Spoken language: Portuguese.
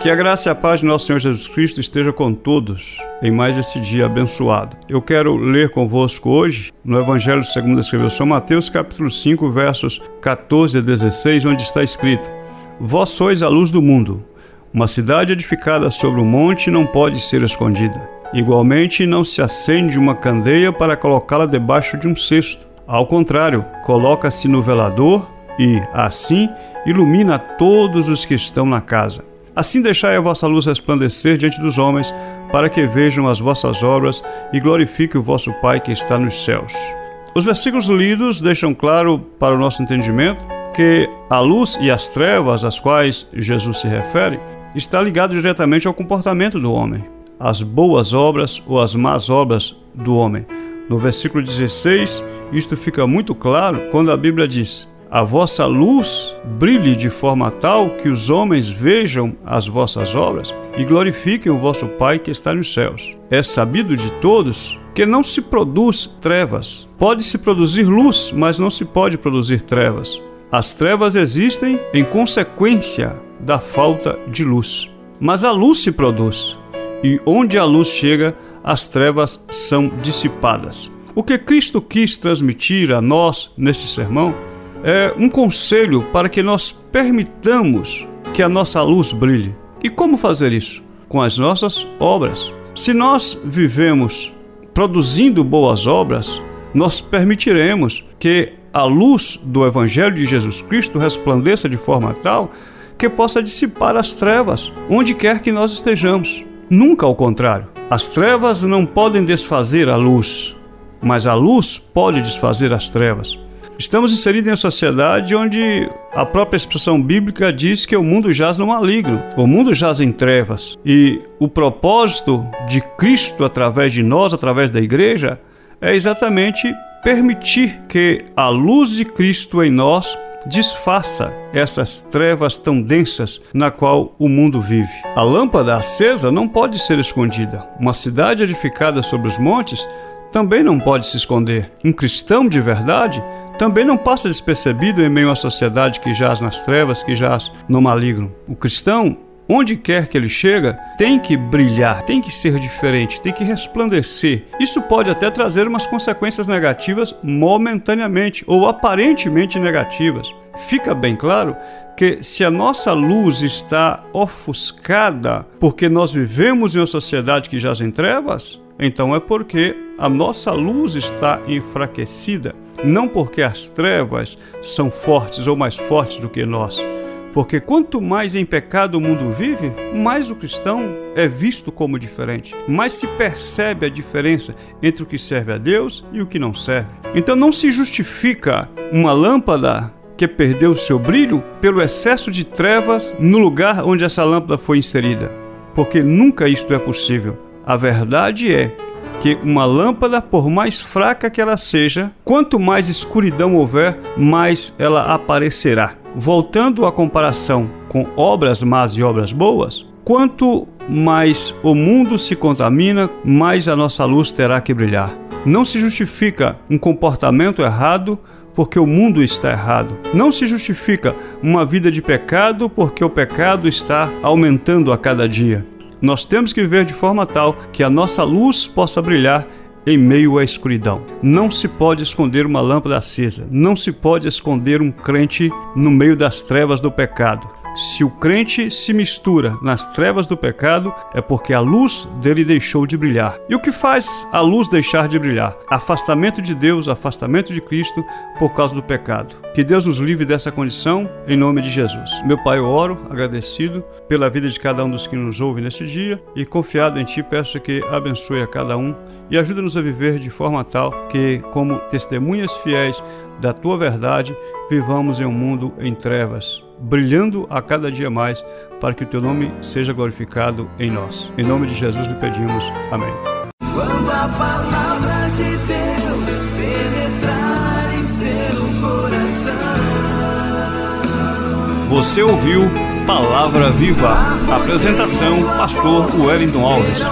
Que a graça e a paz de nosso Senhor Jesus Cristo esteja com todos em mais esse dia abençoado. Eu quero ler convosco hoje no Evangelho segundo escreveu São Mateus, capítulo 5, versos 14 a 16, onde está escrito: Vós sois a luz do mundo. Uma cidade edificada sobre um monte não pode ser escondida. Igualmente, não se acende uma candeia para colocá-la debaixo de um cesto. Ao contrário, coloca-se no velador e, assim, ilumina todos os que estão na casa. Assim deixai a vossa luz resplandecer diante dos homens, para que vejam as vossas obras e glorifique o vosso Pai que está nos céus. Os versículos lidos deixam claro para o nosso entendimento que a luz e as trevas às quais Jesus se refere está ligado diretamente ao comportamento do homem, as boas obras ou as más obras do homem. No versículo 16, isto fica muito claro quando a Bíblia diz: a vossa luz brilhe de forma tal que os homens vejam as vossas obras e glorifiquem o vosso Pai que está nos céus. É sabido de todos que não se produz trevas. Pode-se produzir luz, mas não se pode produzir trevas. As trevas existem em consequência da falta de luz. Mas a luz se produz, e onde a luz chega, as trevas são dissipadas. O que Cristo quis transmitir a nós neste sermão é um conselho para que nós permitamos que a nossa luz brilhe. E como fazer isso? Com as nossas obras. Se nós vivemos produzindo boas obras, nós permitiremos que a luz do Evangelho de Jesus Cristo resplandeça de forma tal que possa dissipar as trevas, onde quer que nós estejamos. Nunca ao contrário. As trevas não podem desfazer a luz, mas a luz pode desfazer as trevas. Estamos inseridos em uma sociedade onde a própria expressão bíblica diz que o mundo jaz no maligno, o mundo jaz em trevas. E o propósito de Cristo através de nós, através da igreja, é exatamente permitir que a luz de Cristo em nós disfarça essas trevas tão densas na qual o mundo vive. A lâmpada acesa não pode ser escondida. Uma cidade edificada sobre os montes também não pode se esconder. Um cristão de verdade também não passa despercebido em meio à sociedade que jaz nas trevas, que jaz no maligno. O cristão, onde quer que ele chega, tem que brilhar, tem que ser diferente, tem que resplandecer. Isso pode até trazer umas consequências negativas momentaneamente ou aparentemente negativas. Fica bem claro que se a nossa luz está ofuscada porque nós vivemos em uma sociedade que jaz em trevas, então é porque a nossa luz está enfraquecida não porque as trevas são fortes ou mais fortes do que nós. Porque quanto mais em pecado o mundo vive, mais o cristão é visto como diferente, mais se percebe a diferença entre o que serve a Deus e o que não serve. Então não se justifica uma lâmpada que perdeu seu brilho pelo excesso de trevas no lugar onde essa lâmpada foi inserida, porque nunca isto é possível. A verdade é que uma lâmpada, por mais fraca que ela seja, quanto mais escuridão houver, mais ela aparecerá. Voltando à comparação com obras más e obras boas, quanto mais o mundo se contamina, mais a nossa luz terá que brilhar. Não se justifica um comportamento errado porque o mundo está errado. Não se justifica uma vida de pecado porque o pecado está aumentando a cada dia. Nós temos que viver de forma tal que a nossa luz possa brilhar em meio à escuridão. Não se pode esconder uma lâmpada acesa, não se pode esconder um crente no meio das trevas do pecado. Se o crente se mistura nas trevas do pecado, é porque a luz dele deixou de brilhar. E o que faz a luz deixar de brilhar? Afastamento de Deus, afastamento de Cristo por causa do pecado. Que Deus nos livre dessa condição, em nome de Jesus. Meu Pai, eu oro, agradecido pela vida de cada um dos que nos ouve neste dia e confiado em Ti, peço que abençoe a cada um e ajude-nos a viver de forma tal que, como testemunhas fiéis da Tua verdade, vivamos em um mundo em trevas brilhando a cada dia mais, para que o teu nome seja glorificado em nós. Em nome de Jesus lhe pedimos. Amém. Quando a palavra de Deus penetrar em seu coração. Você ouviu Palavra Viva. Apresentação: Pastor Wellington Alves.